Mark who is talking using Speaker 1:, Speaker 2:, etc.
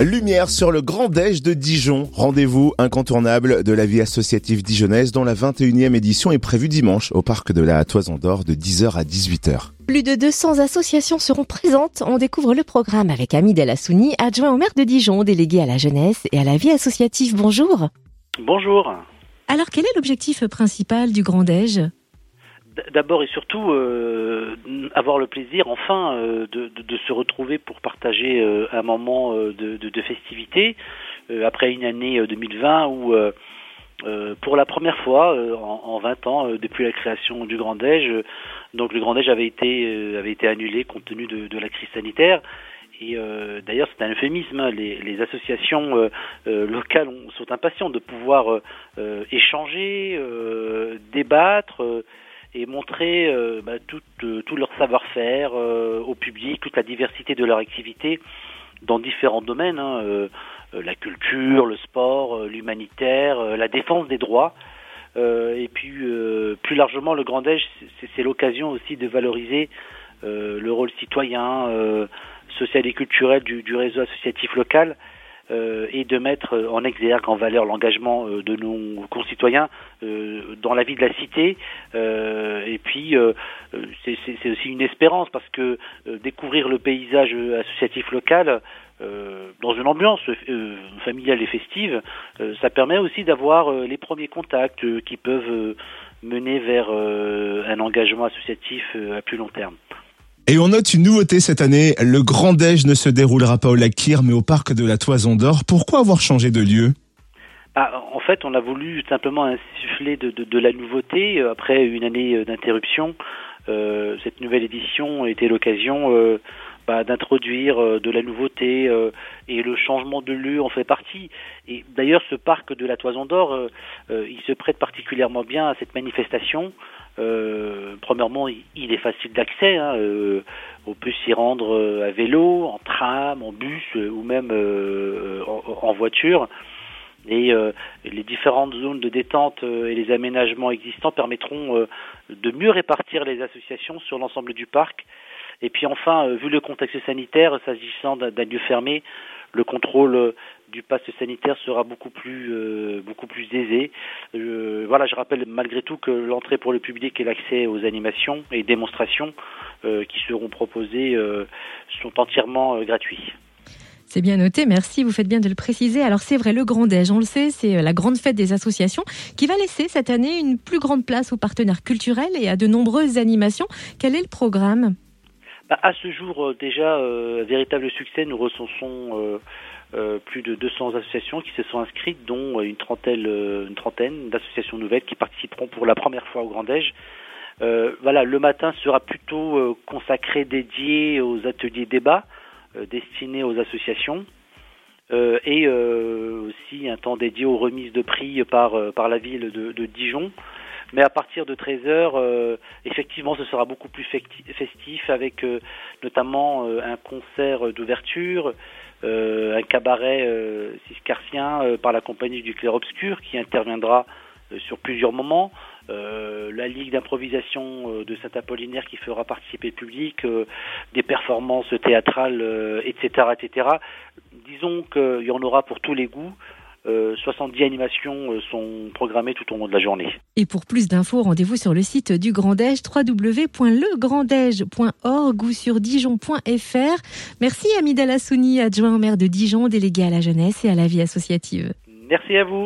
Speaker 1: Lumière sur le Grand Déj de Dijon. Rendez-vous incontournable de la vie associative dijonnaise dont la 21e édition est prévue dimanche au parc de la Toison d'Or de 10h à 18h.
Speaker 2: Plus de 200 associations seront présentes. On découvre le programme avec Amid Assouni, adjoint au maire de Dijon, délégué à la jeunesse et à la vie associative. Bonjour.
Speaker 3: Bonjour.
Speaker 2: Alors quel est l'objectif principal du Grand Déj
Speaker 3: D'abord et surtout, euh, avoir le plaisir enfin euh, de, se retrouver pour partager euh, un moment de, festivité après une année 2020 où pour la première fois en, en, 20 ans depuis la création du Grand Déj, donc le Grand Déj avait été annulé compte tenu de, la crise sanitaire. Et d'ailleurs, c'est un euphémisme. Hein. Les, associations locales sont impatientes de pouvoir échanger, débattre et montrer euh, bah, tout, euh, tout, leur savoir-faire euh, au public, toute la diversité de leur activité dans différents domaines, hein, la culture, le sport, l'humanitaire, la défense des droits. et puis plus largement, le Grand Déj, c'est l'occasion aussi de valoriser le rôle citoyen, social et culturel du, réseau associatif local et de mettre en exergue, en valeur l'engagement euh, de nos concitoyens euh, dans la vie de la cité. et puis, c'est aussi une espérance parce que découvrir le paysage associatif local dans une ambiance familiale et festive, ça permet aussi d'avoir les premiers contacts qui peuvent mener vers un engagement associatif à plus long terme.
Speaker 1: Et on note une nouveauté cette année, le Grand Déj ne se déroulera pas au lac Kyr mais au parc de la Toison d'Or. Pourquoi avoir changé de lieu?
Speaker 3: Ah, en fait, on a voulu simplement insuffler de, la nouveauté euh, après une année euh, d'interruption. Euh, cette nouvelle édition était l'occasion bah, d'introduire de la nouveauté et le changement de lieu en fait partie. Et d'ailleurs, ce parc de la Toison d'Or, il se prête particulièrement bien à cette manifestation. premièrement, il, est facile d'accès. Hein, on peut s'y rendre à vélo, en tram, en bus ou même en, voiture. Et les différentes zones de détente et les aménagements existants permettront de mieux répartir les associations sur l'ensemble du parc et puis enfin, euh, vu le contexte sanitaire, s'agissant d'un lieu fermé, le contrôle euh, du pass sanitaire sera beaucoup plus euh, beaucoup plus aisé. voilà, je rappelle malgré tout que l'entrée pour le public et l'accès aux animations et démonstrations qui seront proposées sont entièrement gratuits.
Speaker 2: C'est bien noté, merci, vous faites bien de le préciser. Alors c'est vrai, le Grand Déj, on le sait, c'est la grande fête des associations qui va laisser cette année une plus grande place aux partenaires culturels et à de nombreuses animations. Quel est le programme?
Speaker 3: Bah, à ce jour, euh, déjà, euh, véritable succès, nous recensons euh, euh, plus de 200 associations qui se sont inscrites, dont une trentaine, une trentaine d'associations nouvelles qui participeront pour la première fois au Grand Déj. voilà, le matin sera plutôt consacré, dédié aux ateliers débats destinés aux associations. et aussi un temps dédié aux remises de prix par, la ville de, de Dijon. Mais à partir de 13h, euh, effectivement, ce sera beaucoup plus festif avec euh, notamment euh, un concert d'ouverture, un cabaret ciscartien par la compagnie du Clair Obscur qui interviendra sur plusieurs moments. la Ligue d'improvisation de Saint-Apollinaire qui fera participer le public, des performances théâtrales, etc., etc. Disons qu'il y en aura pour tous les goûts. 70 euh, animations euh, sont programmées tout au long de la journée.
Speaker 2: Et pour plus d'infos, rendez-vous sur le site du Grand Déj, www.legranddège.org ou sur dijon.fr. Merci Amida Lassouni, adjoint au maire de Dijon, délégué à la jeunesse et à la vie associative.
Speaker 3: Merci à vous.